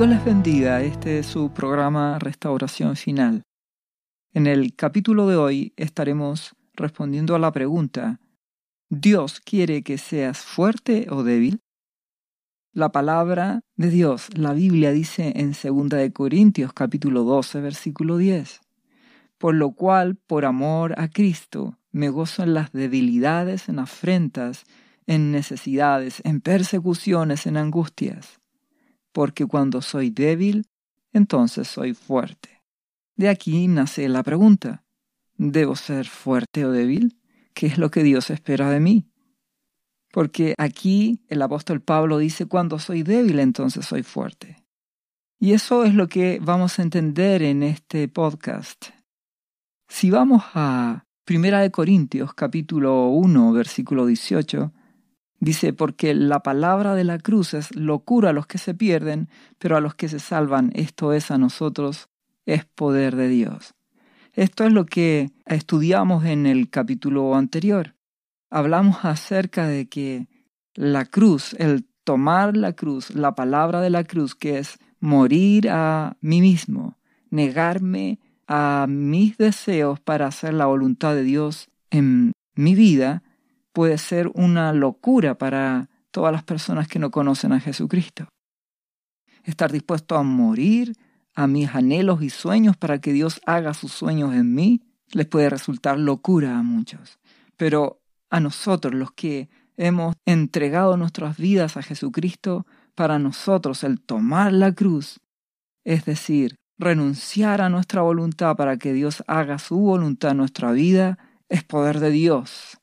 Dios les bendiga, este es su programa Restauración Final. En el capítulo de hoy estaremos respondiendo a la pregunta, ¿Dios quiere que seas fuerte o débil? La palabra de Dios, la Biblia dice en 2 de Corintios capítulo 12 versículo 10, por lo cual por amor a Cristo me gozo en las debilidades, en afrentas, en necesidades, en persecuciones, en angustias porque cuando soy débil, entonces soy fuerte. De aquí nace la pregunta, ¿debo ser fuerte o débil? ¿Qué es lo que Dios espera de mí? Porque aquí el apóstol Pablo dice, cuando soy débil, entonces soy fuerte. Y eso es lo que vamos a entender en este podcast. Si vamos a Primera de Corintios capítulo 1 versículo 18, Dice, porque la palabra de la cruz es locura a los que se pierden, pero a los que se salvan, esto es a nosotros, es poder de Dios. Esto es lo que estudiamos en el capítulo anterior. Hablamos acerca de que la cruz, el tomar la cruz, la palabra de la cruz, que es morir a mí mismo, negarme a mis deseos para hacer la voluntad de Dios en mi vida, puede ser una locura para todas las personas que no conocen a Jesucristo. Estar dispuesto a morir a mis anhelos y sueños para que Dios haga sus sueños en mí les puede resultar locura a muchos. Pero a nosotros, los que hemos entregado nuestras vidas a Jesucristo, para nosotros el tomar la cruz, es decir, renunciar a nuestra voluntad para que Dios haga su voluntad en nuestra vida, es poder de Dios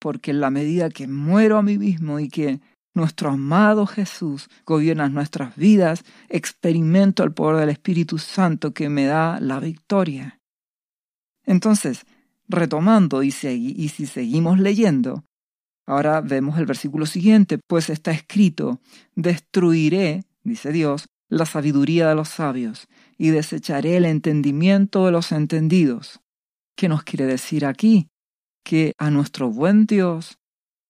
porque en la medida que muero a mí mismo y que nuestro amado Jesús gobierna nuestras vidas, experimento el poder del Espíritu Santo que me da la victoria. Entonces, retomando y, si seguimos leyendo, ahora vemos el versículo siguiente, pues está escrito, destruiré, dice Dios, la sabiduría de los sabios y desecharé el entendimiento de los entendidos. ¿Qué nos quiere decir aquí? Que a nuestro buen Dios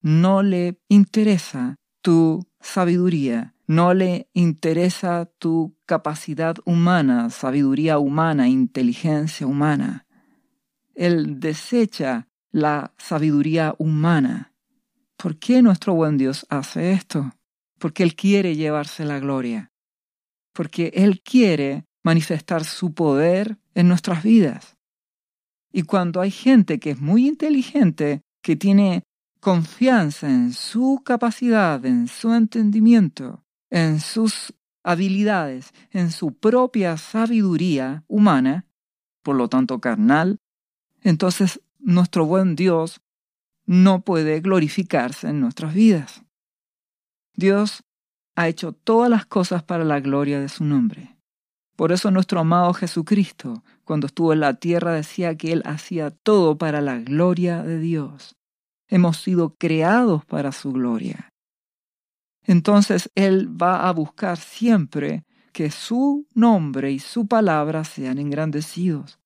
no le interesa tu sabiduría, no le interesa tu capacidad humana, sabiduría humana, inteligencia humana. Él desecha la sabiduría humana. ¿Por qué nuestro buen Dios hace esto? Porque Él quiere llevarse la gloria. Porque Él quiere manifestar su poder en nuestras vidas. Y cuando hay gente que es muy inteligente, que tiene confianza en su capacidad, en su entendimiento, en sus habilidades, en su propia sabiduría humana, por lo tanto carnal, entonces nuestro buen Dios no puede glorificarse en nuestras vidas. Dios ha hecho todas las cosas para la gloria de su nombre. Por eso nuestro amado Jesucristo, cuando estuvo en la tierra, decía que Él hacía todo para la gloria de Dios. Hemos sido creados para su gloria. Entonces Él va a buscar siempre que su nombre y su palabra sean engrandecidos.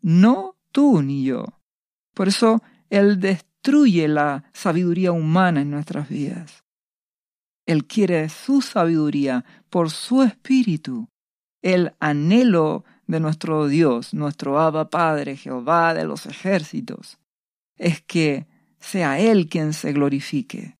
No tú ni yo. Por eso Él destruye la sabiduría humana en nuestras vidas. Él quiere su sabiduría por su espíritu el anhelo de nuestro Dios, nuestro Abba Padre, Jehová de los ejércitos, es que sea Él quien se glorifique.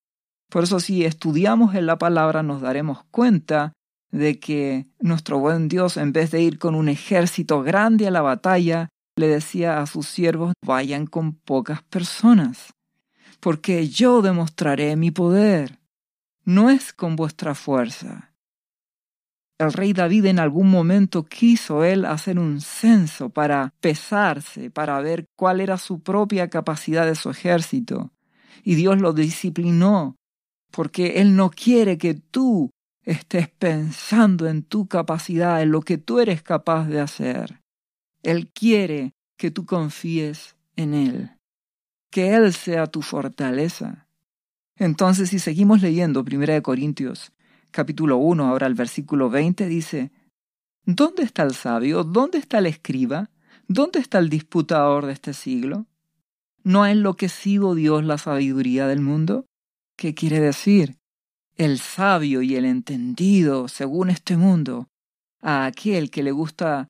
Por eso si estudiamos en la palabra nos daremos cuenta de que nuestro buen Dios, en vez de ir con un ejército grande a la batalla, le decía a sus siervos, vayan con pocas personas, porque yo demostraré mi poder. No es con vuestra fuerza, el rey David en algún momento quiso él hacer un censo para pesarse, para ver cuál era su propia capacidad de su ejército. Y Dios lo disciplinó, porque Él no quiere que tú estés pensando en tu capacidad, en lo que tú eres capaz de hacer. Él quiere que tú confíes en Él, que Él sea tu fortaleza. Entonces, si seguimos leyendo 1 Corintios capítulo 1, ahora el versículo 20 dice, ¿Dónde está el sabio? ¿Dónde está el escriba? ¿Dónde está el disputador de este siglo? ¿No ha enloquecido Dios la sabiduría del mundo? ¿Qué quiere decir? El sabio y el entendido, según este mundo, a aquel que le gusta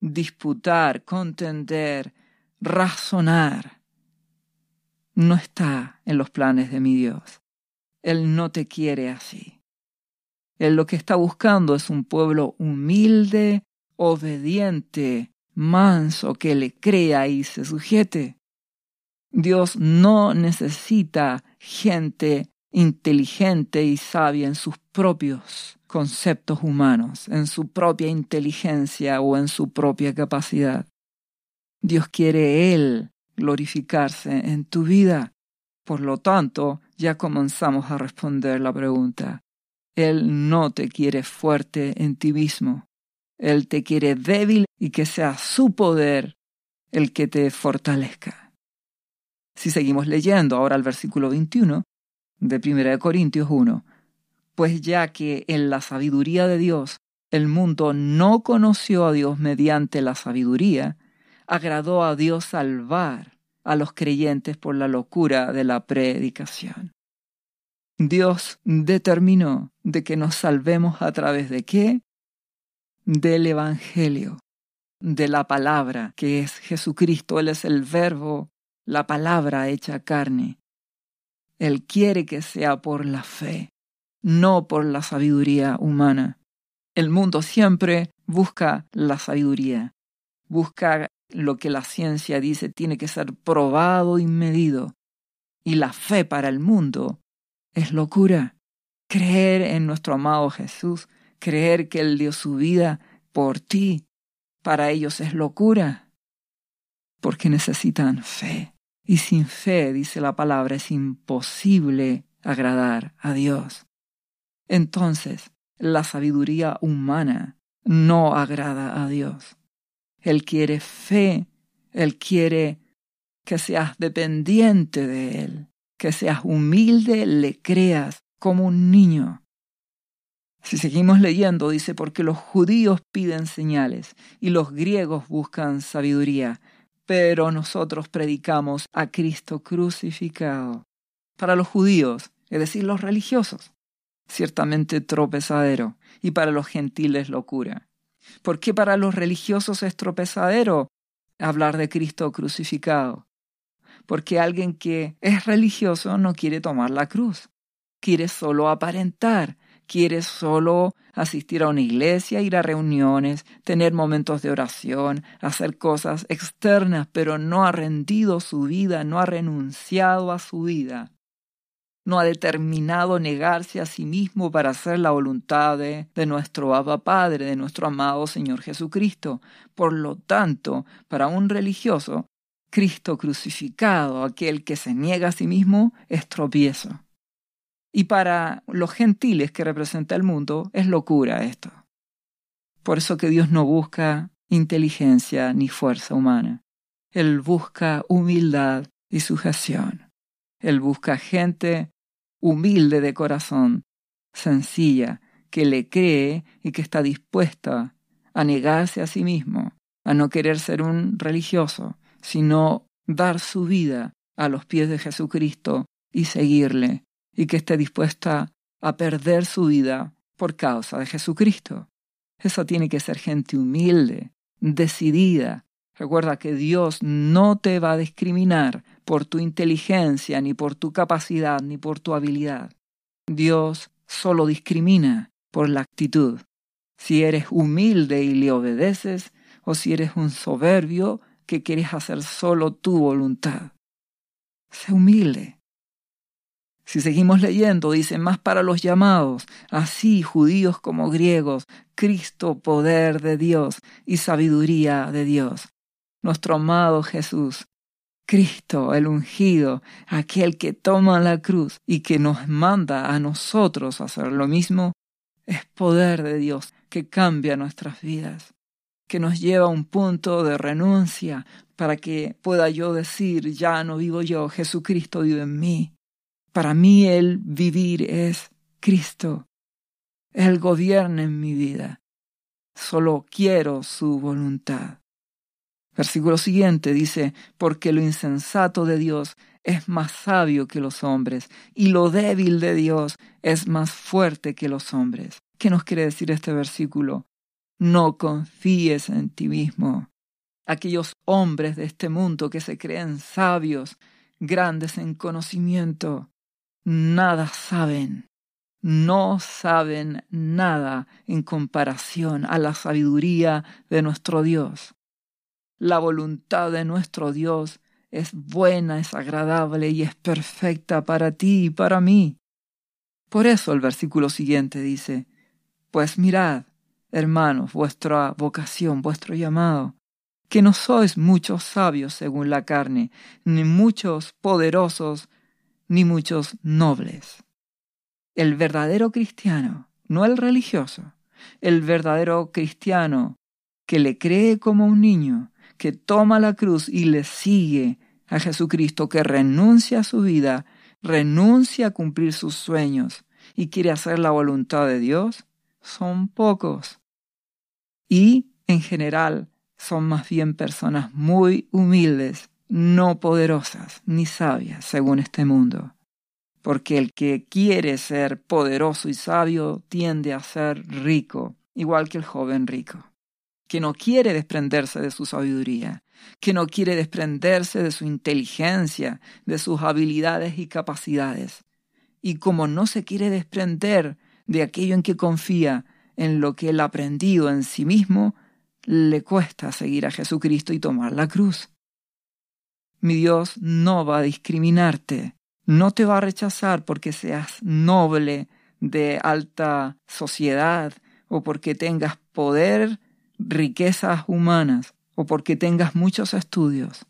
disputar, contender, razonar, no está en los planes de mi Dios. Él no te quiere así. Él lo que está buscando es un pueblo humilde, obediente, manso, que le crea y se sujete. Dios no necesita gente inteligente y sabia en sus propios conceptos humanos, en su propia inteligencia o en su propia capacidad. Dios quiere Él glorificarse en tu vida. Por lo tanto, ya comenzamos a responder la pregunta. Él no te quiere fuerte en ti mismo. Él te quiere débil y que sea su poder el que te fortalezca. Si seguimos leyendo ahora el versículo 21 de 1 Corintios 1, pues ya que en la sabiduría de Dios el mundo no conoció a Dios mediante la sabiduría, agradó a Dios salvar a los creyentes por la locura de la predicación. Dios determinó de que nos salvemos a través de qué? Del Evangelio, de la palabra que es Jesucristo. Él es el verbo la palabra hecha carne. Él quiere que sea por la fe, no por la sabiduría humana. El mundo siempre busca la sabiduría, busca lo que la ciencia dice tiene que ser probado y medido. Y la fe para el mundo es locura. Creer en nuestro amado Jesús, creer que Él dio su vida por ti, para ellos es locura, porque necesitan fe. Y sin fe, dice la palabra, es imposible agradar a Dios. Entonces, la sabiduría humana no agrada a Dios. Él quiere fe, Él quiere que seas dependiente de Él, que seas humilde, le creas como un niño. Si seguimos leyendo, dice, porque los judíos piden señales y los griegos buscan sabiduría, pero nosotros predicamos a Cristo crucificado. Para los judíos, es decir, los religiosos, ciertamente tropezadero, y para los gentiles locura. ¿Por qué para los religiosos es tropezadero hablar de Cristo crucificado? Porque alguien que es religioso no quiere tomar la cruz, quiere solo aparentar, quiere solo asistir a una iglesia, ir a reuniones, tener momentos de oración, hacer cosas externas, pero no ha rendido su vida, no ha renunciado a su vida, no ha determinado negarse a sí mismo para hacer la voluntad de, nuestro Abba Padre, de nuestro amado Señor Jesucristo. Por lo tanto, para un religioso, Cristo crucificado, aquel que se niega a sí mismo, es tropiezo. Y para los gentiles que representa el mundo es locura esto. Por eso que Dios no busca inteligencia ni fuerza humana. Él busca humildad y sujeción. Él busca gente humilde de corazón, sencilla, que le cree y que está dispuesta a negarse a sí mismo, a no querer ser un religioso, sino dar su vida a los pies de Jesucristo y seguirle y que esté dispuesta a perder su vida por causa de Jesucristo. Eso tiene que ser gente humilde, decidida. Recuerda que Dios no te va a discriminar por tu inteligencia, ni por tu capacidad, ni por tu habilidad. Dios solo discrimina por la actitud. Si eres humilde y le obedeces, o si eres un soberbio que quieres hacer solo tu voluntad. Sé humilde, si seguimos leyendo, dice, más para los llamados, así judíos como griegos, Cristo, poder de Dios y sabiduría de Dios. Nuestro amado Jesús, Cristo, el ungido, aquel que toma la cruz y que nos manda a nosotros hacer lo mismo, es poder de Dios que cambia nuestras vidas, que nos lleva a un punto de renuncia para que pueda yo decir, ya no vivo yo, Jesucristo vive en mí para mí el vivir es Cristo. Él gobierna en mi vida. Solo quiero su voluntad. Versículo siguiente dice, porque lo insensato de Dios es más sabio que los hombres, y lo débil de Dios es más fuerte que los hombres. ¿Qué nos quiere decir este versículo? No confíes en ti mismo. Aquellos hombres de este mundo que se creen sabios, grandes en conocimiento, nada saben. No saben nada en comparación a la sabiduría de nuestro Dios. La voluntad de nuestro Dios es buena, es agradable y es perfecta para ti y para mí. Por eso el versículo siguiente dice, Pues mirad, hermanos, vuestra vocación, vuestro llamado, que no sois muchos sabios según la carne, ni muchos poderosos, ni muchos nobles. El verdadero cristiano, no el religioso, el verdadero cristiano que le cree como un niño, que toma la cruz y le sigue a Jesucristo, que renuncia a su vida, renuncia a cumplir sus sueños y quiere hacer la voluntad de Dios, son pocos. Y, en general, son más bien personas muy humildes, no poderosas ni sabias según este mundo. Porque el que quiere ser poderoso y sabio tiende a ser rico, igual que el joven rico que no quiere desprenderse de su sabiduría, que no quiere desprenderse de su inteligencia, de sus habilidades y capacidades. Y como no se quiere desprender de aquello en que confía, en lo que él ha aprendido en sí mismo, le cuesta seguir a Jesucristo y tomar la cruz. Mi Dios no va a discriminarte, no te va a rechazar porque seas noble de alta sociedad o porque tengas poder riquezas humanas o porque tengas muchos estudios.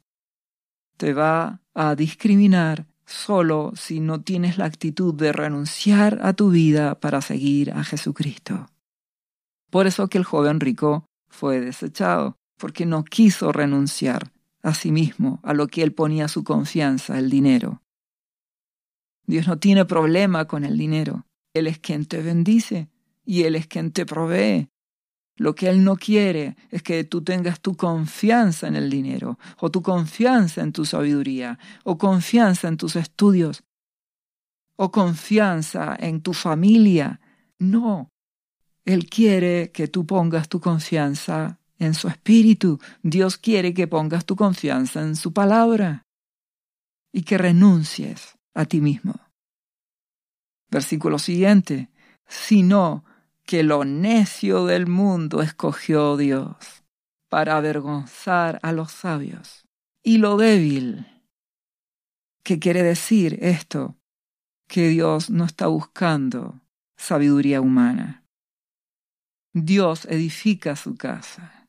Te va a discriminar solo si no tienes la actitud de renunciar a tu vida para seguir a Jesucristo. Por eso que el joven rico fue desechado, porque no quiso renunciar a sí mismo, a lo que él ponía su confianza, el dinero. Dios no tiene problema con el dinero. Él es quien te bendice y Él es quien te provee. Lo que Él no quiere es que tú tengas tu confianza en el dinero, o tu confianza en tu sabiduría, o confianza en tus estudios, o confianza en tu familia. No. Él quiere que tú pongas tu confianza en su espíritu. Dios quiere que pongas tu confianza en su palabra y que renuncies a ti mismo. Versículo siguiente. Si no, que lo necio del mundo escogió Dios para avergonzar a los sabios y lo débil. ¿Qué quiere decir esto? Que Dios no está buscando sabiduría humana. Dios edifica su casa.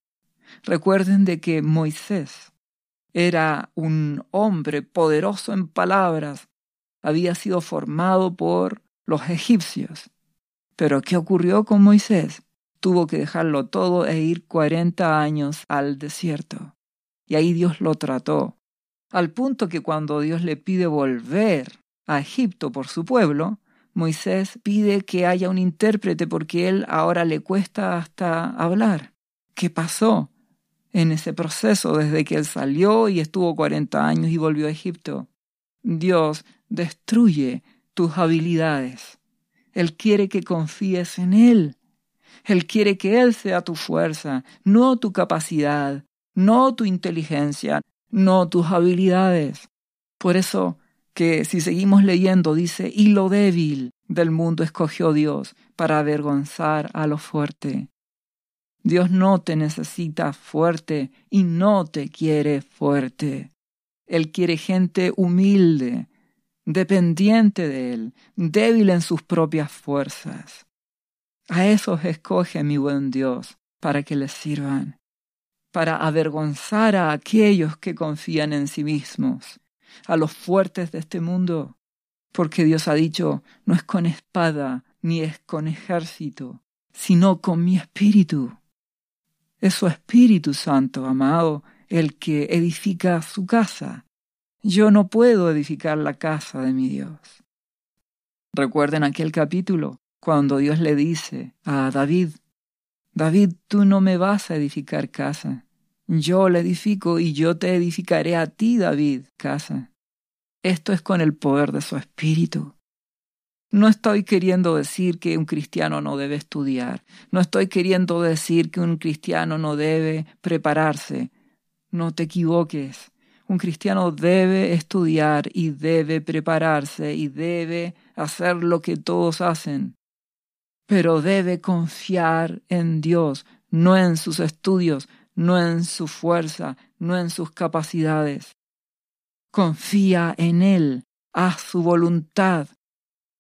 Recuerden de que Moisés era un hombre poderoso en palabras, había sido formado por los egipcios pero ¿qué ocurrió con Moisés? Tuvo que dejarlo todo e ir cuarenta años al desierto. Y ahí Dios lo trató, al punto que cuando Dios le pide volver a Egipto por su pueblo, Moisés pide que haya un intérprete porque él ahora le cuesta hasta hablar. ¿Qué pasó en ese proceso desde que él salió y estuvo cuarenta años y volvió a Egipto? Dios destruye tus habilidades él quiere que confíes en Él. Él quiere que Él sea tu fuerza, no tu capacidad, no tu inteligencia, no tus habilidades. Por eso que si seguimos leyendo dice, y lo débil del mundo escogió Dios para avergonzar a lo fuerte. Dios no te necesita fuerte y no te quiere fuerte. Él quiere gente humilde, dependiente de Él, débil en sus propias fuerzas. A esos escoge mi buen Dios para que les sirvan, para avergonzar a aquellos que confían en sí mismos, a los fuertes de este mundo, porque Dios ha dicho, no es con espada ni es con ejército, sino con mi espíritu. Es su Espíritu Santo, amado, el que edifica su casa, yo no puedo edificar la casa de mi Dios. Recuerden aquel capítulo cuando Dios le dice a David, David, tú no me vas a edificar casa. Yo la edifico y yo te edificaré a ti, David, casa. Esto es con el poder de su espíritu. No estoy queriendo decir que un cristiano no debe estudiar, no estoy queriendo decir que un cristiano no debe prepararse. No te equivoques. Un cristiano debe estudiar y debe prepararse y debe hacer lo que todos hacen. Pero debe confiar en Dios, no en sus estudios, no en su fuerza, no en sus capacidades. Confía en Él, haz su voluntad,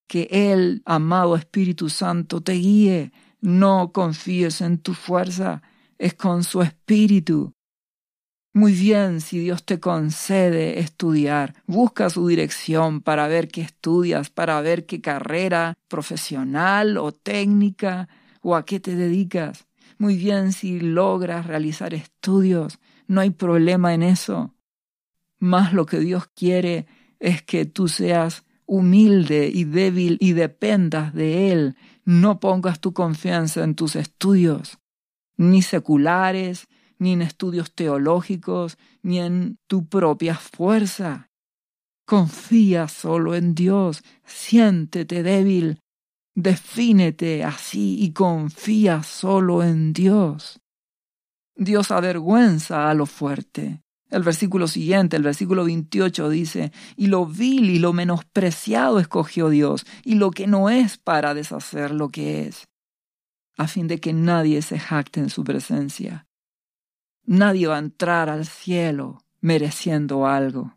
que el amado Espíritu Santo, te guíe. No confíes en tu fuerza, es con su Espíritu. Muy bien, si Dios te concede estudiar, busca su dirección para ver qué estudias, para ver qué carrera profesional o técnica o a qué te dedicas. Muy bien, si logras realizar estudios, no hay problema en eso. Más lo que Dios quiere es que tú seas humilde y débil y dependas de Él. No pongas tu confianza en tus estudios, ni seculares, ni en estudios teológicos, ni en tu propia fuerza. Confía solo en Dios, siéntete débil, defínete así y confía solo en Dios. Dios avergüenza a lo fuerte, el versículo siguiente, el versículo 28 dice, y lo vil y lo menospreciado escogió Dios, y lo que no es para deshacer lo que es, a fin de que nadie se jacte en su presencia. Nadie va a entrar al cielo mereciendo algo.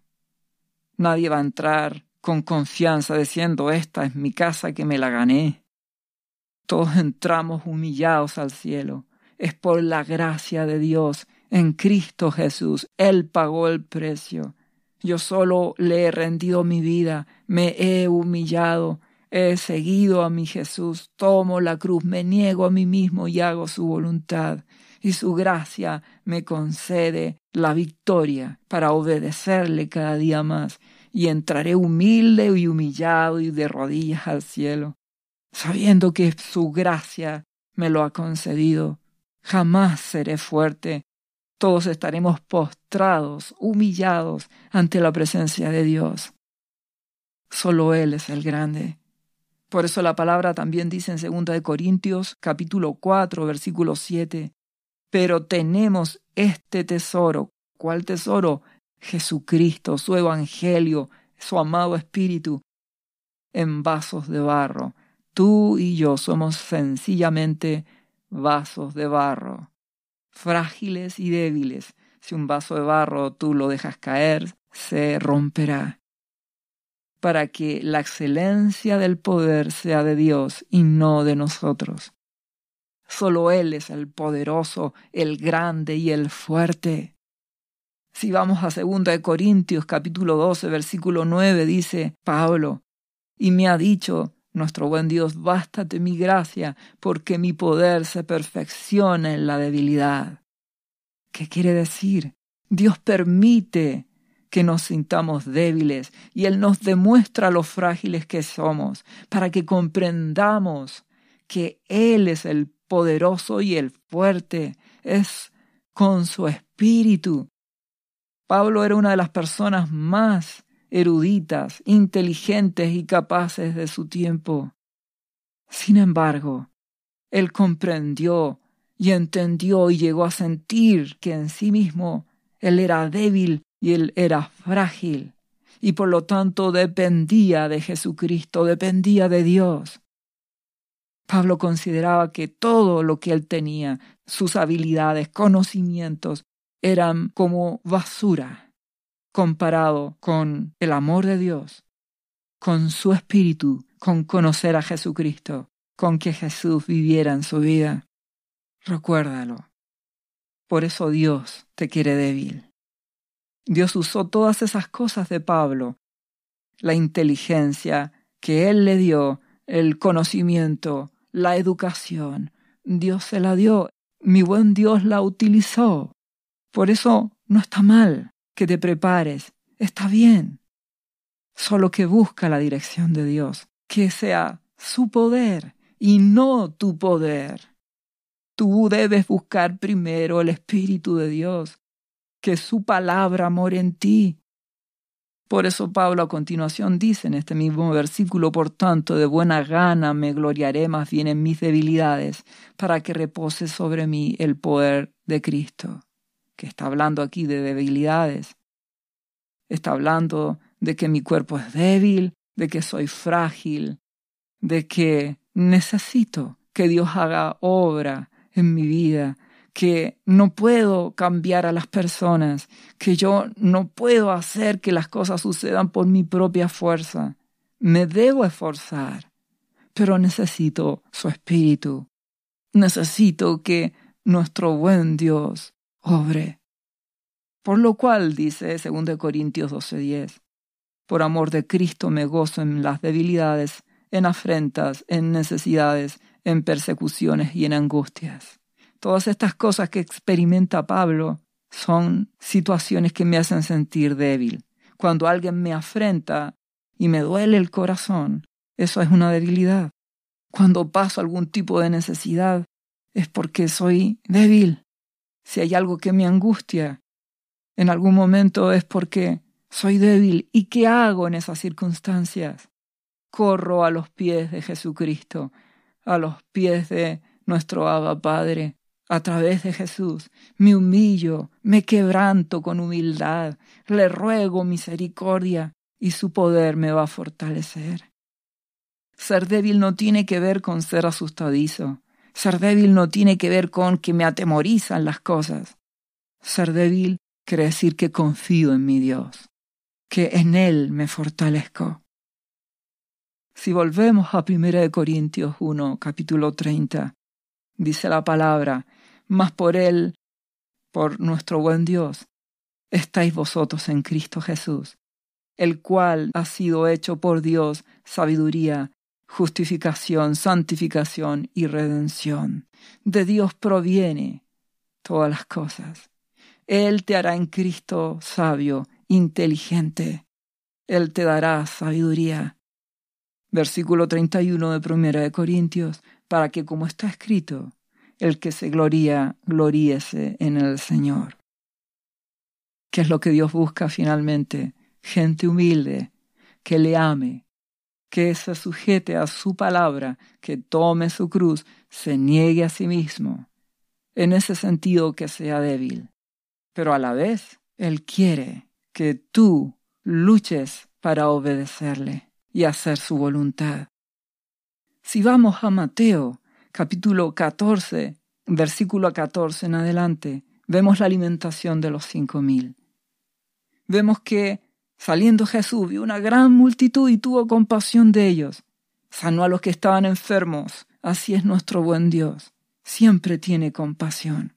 Nadie va a entrar con confianza diciendo, esta es mi casa que me la gané. Todos entramos humillados al cielo. Es por la gracia de Dios en Cristo Jesús. Él pagó el precio. Yo solo le he rendido mi vida, me he humillado, he seguido a mi Jesús, tomo la cruz, me niego a mí mismo y hago su voluntad. Y su gracia me concede la victoria para obedecerle cada día más. Y entraré humilde y humillado y de rodillas al cielo, sabiendo que su gracia me lo ha concedido. Jamás seré fuerte, todos estaremos postrados, humillados ante la presencia de Dios. Solo Él es el grande. Por eso la palabra también dice en 2 Corintios capítulo 4 versículo 7, pero tenemos este tesoro. ¿Cuál tesoro? Jesucristo, su Evangelio, su amado Espíritu, en vasos de barro. Tú y yo somos sencillamente vasos de barro frágiles y débiles. Si un vaso de barro tú lo dejas caer, se romperá. Para que la excelencia del poder sea de Dios y no de nosotros. Solo Él es el poderoso, el grande y el fuerte. Si vamos a 2 Corintios capítulo 12 versículo 9 dice Pablo, y me ha dicho, nuestro buen Dios, bástate mi gracia, porque mi poder se perfecciona en la debilidad. ¿Qué quiere decir? Dios permite que nos sintamos débiles y Él nos demuestra lo frágiles que somos, para que comprendamos que Él es el poderoso y el fuerte, es con su espíritu. Pablo era una de las personas más eruditas, inteligentes y capaces de su tiempo. Sin embargo, él comprendió y entendió y llegó a sentir que en sí mismo él era débil y él era frágil, y por lo tanto dependía de Jesucristo, dependía de Dios. Pablo consideraba que todo lo que él tenía, sus habilidades, conocimientos, eran como basura comparado con el amor de Dios, con su espíritu, con conocer a Jesucristo, con que Jesús viviera en su vida. Recuérdalo. Por eso Dios te quiere débil. Dios usó todas esas cosas de Pablo, la inteligencia que Él le dio, el conocimiento, la educación. Dios se la dio, mi buen Dios la utilizó. Por eso no está mal que te prepares, está bien. Solo que busca la dirección de Dios, que sea su poder y no tu poder. Tú debes buscar primero el Espíritu de Dios, que su palabra more en ti. Por eso Pablo a continuación dice en este mismo versículo, por tanto, de buena gana me gloriaré más bien en mis debilidades, para que repose sobre mí el poder de Cristo, que está hablando aquí de debilidades. Está hablando de que mi cuerpo es débil, de que soy frágil, de que necesito que Dios haga obra en mi vida, que no puedo cambiar a las personas, que yo no puedo hacer que las cosas sucedan por mi propia fuerza. Me debo esforzar, pero necesito su espíritu. Necesito que nuestro buen Dios obre. Por lo cual, dice 2 Corintios 12:10, por amor de Cristo me gozo en las debilidades, en afrentas, en necesidades, en persecuciones y en angustias Todas estas cosas que experimenta Pablo son situaciones que me hacen sentir débil. Cuando alguien me afrenta y me duele el corazón, eso es una debilidad. Cuando paso algún tipo de necesidad, es porque soy débil. Si hay algo que me angustia, en algún momento es porque soy débil. ¿Y qué hago en esas circunstancias? Corro a los pies de Jesucristo, a los pies de nuestro Abba Padre, a través de Jesús. Me humillo, me quebranto con humildad, le ruego misericordia y su poder me va a fortalecer. Ser débil no tiene que ver con ser asustadizo. Ser débil no tiene que ver con que me atemorizan las cosas. Ser débil quiere decir que confío en mi Dios, que en Él me fortalezco. Si volvemos a 1 Corintios 1, capítulo 30, dice la palabra, mas por Él, por nuestro buen Dios, estáis vosotros en Cristo Jesús, el cual ha sido hecho por Dios sabiduría, justificación, santificación y redención. De Dios proviene todas las cosas. Él te hará en Cristo sabio, inteligente. Él te dará sabiduría. Versículo 31 de 1 de Corintios, para que como está escrito, el que se gloría, gloríese en el Señor. ¿Qué es lo que Dios busca finalmente? Gente humilde, que le ame, que se sujete a su palabra, que tome su cruz, se niegue a sí mismo. En ese sentido que sea débil. Pero a la vez, Él quiere que tú luches para obedecerle y hacer su voluntad. Si vamos a Mateo, capítulo 14, versículo 14 en adelante, vemos la alimentación de los cinco mil. Vemos que saliendo Jesús vio una gran multitud y tuvo compasión de ellos. Sanó a los que estaban enfermos. Así es nuestro buen Dios. Siempre tiene compasión.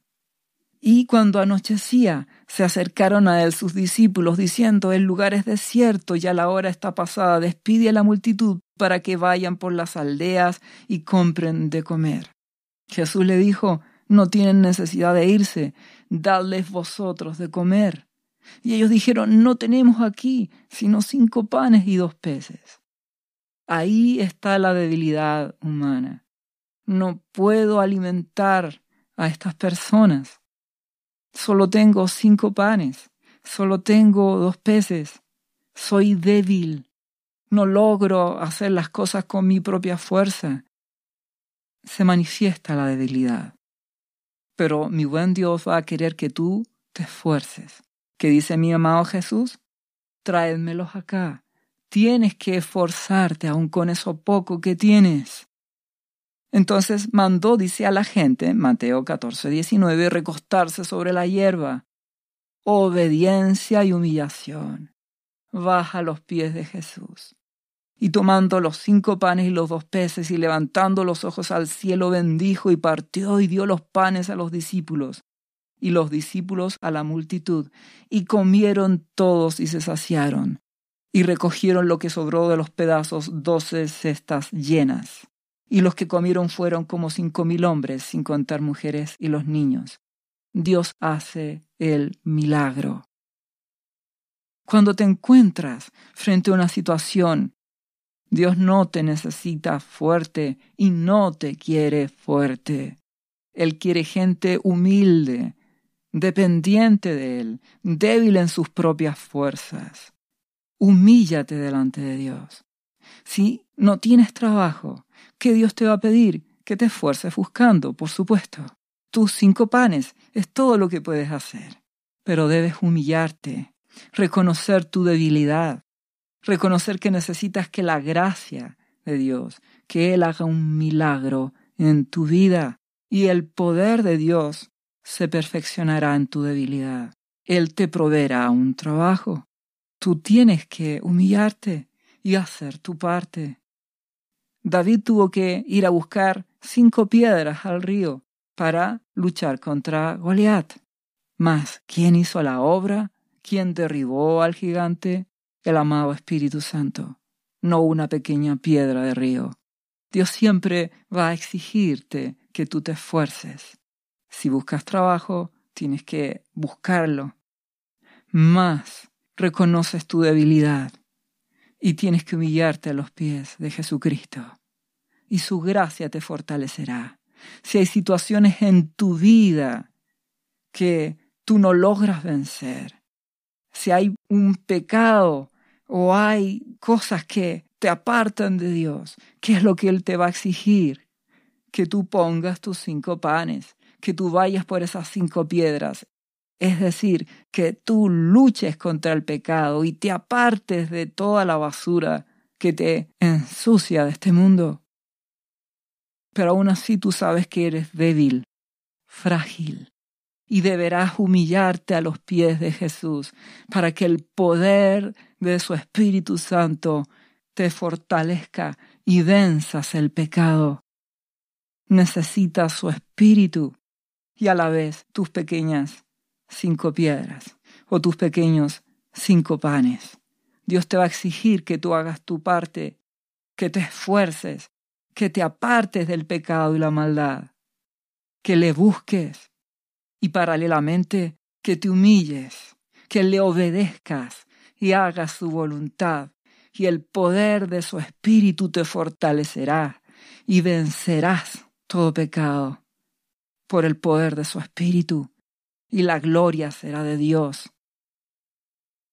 Y cuando anochecía, se acercaron a él sus discípulos, diciendo, El lugar es desierto, ya la hora está pasada, despide a la multitud para que vayan por las aldeas y compren de comer. Jesús le dijo, No tienen necesidad de irse, dadles vosotros de comer. Y ellos dijeron, No tenemos aquí sino cinco panes y dos peces. Ahí está la debilidad humana. No puedo alimentar a estas personas Solo tengo cinco panes, solo tengo dos peces. Soy débil. No logro hacer las cosas con mi propia fuerza. Se manifiesta la debilidad. Pero mi buen Dios va a querer que tú te esfuerces. ¿Qué dice mi amado Jesús? Tráedmelos acá. Tienes que esforzarte aun con eso poco que tienes. Entonces mandó, dice a la gente, Mateo 14, 19, recostarse sobre la hierba. Obediencia y humillación. Baja los pies de Jesús. Y tomando los cinco panes y los dos peces y levantando los ojos al cielo, bendijo y partió y dio los panes a los discípulos y los discípulos a la multitud. Y comieron todos y se saciaron. Y recogieron lo que sobró de los pedazos doce cestas llenas y los que comieron fueron como cinco mil hombres, sin contar mujeres y los niños. Dios hace el milagro. Cuando te encuentras frente a una situación, Dios no te necesita fuerte y no te quiere fuerte. Él quiere gente humilde, dependiente de Él, débil en sus propias fuerzas. humíllate delante de Dios. Si no tienes trabajo, ¿qué Dios te va a pedir? Que te esfuerces buscando, por supuesto. Tus cinco panes es todo lo que puedes hacer. Pero debes humillarte, reconocer tu debilidad, reconocer que necesitas que la gracia de Dios, que Él haga un milagro en tu vida y el poder de Dios se perfeccionará en tu debilidad. Él te proveerá un trabajo. Tú tienes que humillarte y hacer tu parte. David tuvo que ir a buscar cinco piedras al río para luchar contra Goliat. Mas, ¿quién hizo la obra? ¿Quién derribó al gigante? El amado Espíritu Santo, no una pequeña piedra de río. Dios siempre va a exigirte que tú te esfuerces. Si buscas trabajo, tienes que buscarlo. Más reconoces tu debilidad y tienes que humillarte a los pies de Jesucristo. Y su gracia te fortalecerá. Si hay situaciones en tu vida que tú no logras vencer, si hay un pecado o hay cosas que te apartan de Dios, ¿qué es lo que Él te va a exigir? Que tú pongas tus cinco panes, que tú vayas por esas cinco piedras. Es decir, que tú luches contra el pecado y te apartes de toda la basura que te ensucia de este mundo. Pero aún así tú sabes que eres débil, frágil, y deberás humillarte a los pies de Jesús para que el poder de su Espíritu Santo te fortalezca y venzas el pecado. Necesitas su Espíritu y a la vez tus pequeñas cinco piedras o tus pequeños cinco panes. Dios te va a exigir que tú hagas tu parte, que te esfuerces, que te apartes del pecado y la maldad, que le busques y paralelamente que te humilles, que le obedezcas y hagas su voluntad, y el poder de su espíritu te fortalecerá y vencerás todo pecado por el poder de su Espíritu, y la gloria será de Dios.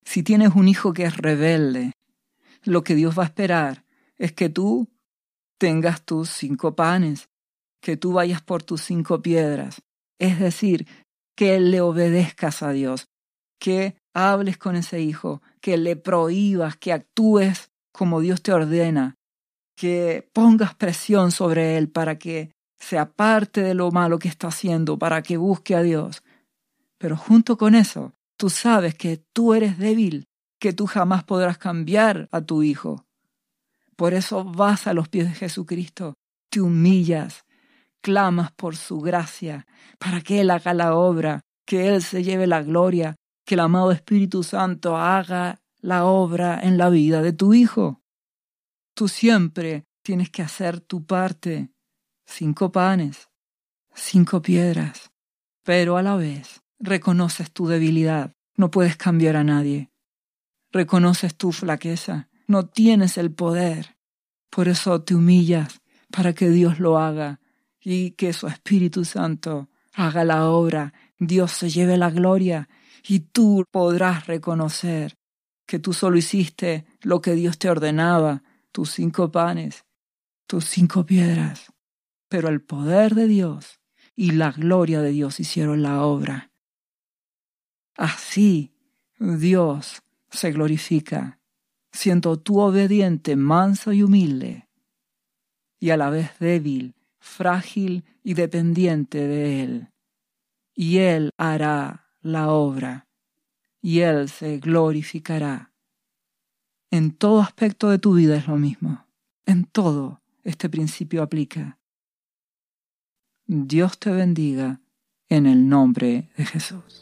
Si tienes un hijo que es rebelde, lo que Dios va a esperar es que tú tengas tus cinco panes, que tú vayas por tus cinco piedras, es decir, que le obedezcas a Dios, que hables con ese hijo, que le prohíbas, que actúes como Dios te ordena, que pongas presión sobre él para que se aparte de lo malo que está haciendo para que busque a Dios. Pero junto con eso, tú sabes que tú eres débil, que tú jamás podrás cambiar a tu hijo. Por eso vas a los pies de Jesucristo, te humillas, clamas por su gracia, para que Él haga la obra, que Él se lleve la gloria, que el amado Espíritu Santo haga la obra en la vida de tu hijo. Tú siempre tienes que hacer tu parte, cinco panes, cinco piedras, pero a la vez reconoces tu debilidad, no puedes cambiar a nadie. Reconoces tu flaqueza, no tienes el poder. Por eso te humillas para que Dios lo haga y que su Espíritu Santo haga la obra, Dios se lleve la gloria y tú podrás reconocer que tú solo hiciste lo que Dios te ordenaba, tus cinco panes, tus cinco piedras pero el poder de Dios y la gloria de Dios hicieron la obra. Así Dios se glorifica, siendo tú obediente, manso y humilde, y a la vez débil, frágil y dependiente de Él. Y Él hará la obra, y Él se glorificará. En todo aspecto de tu vida es lo mismo. En todo este principio aplica. Dios te bendiga en el nombre de Jesús.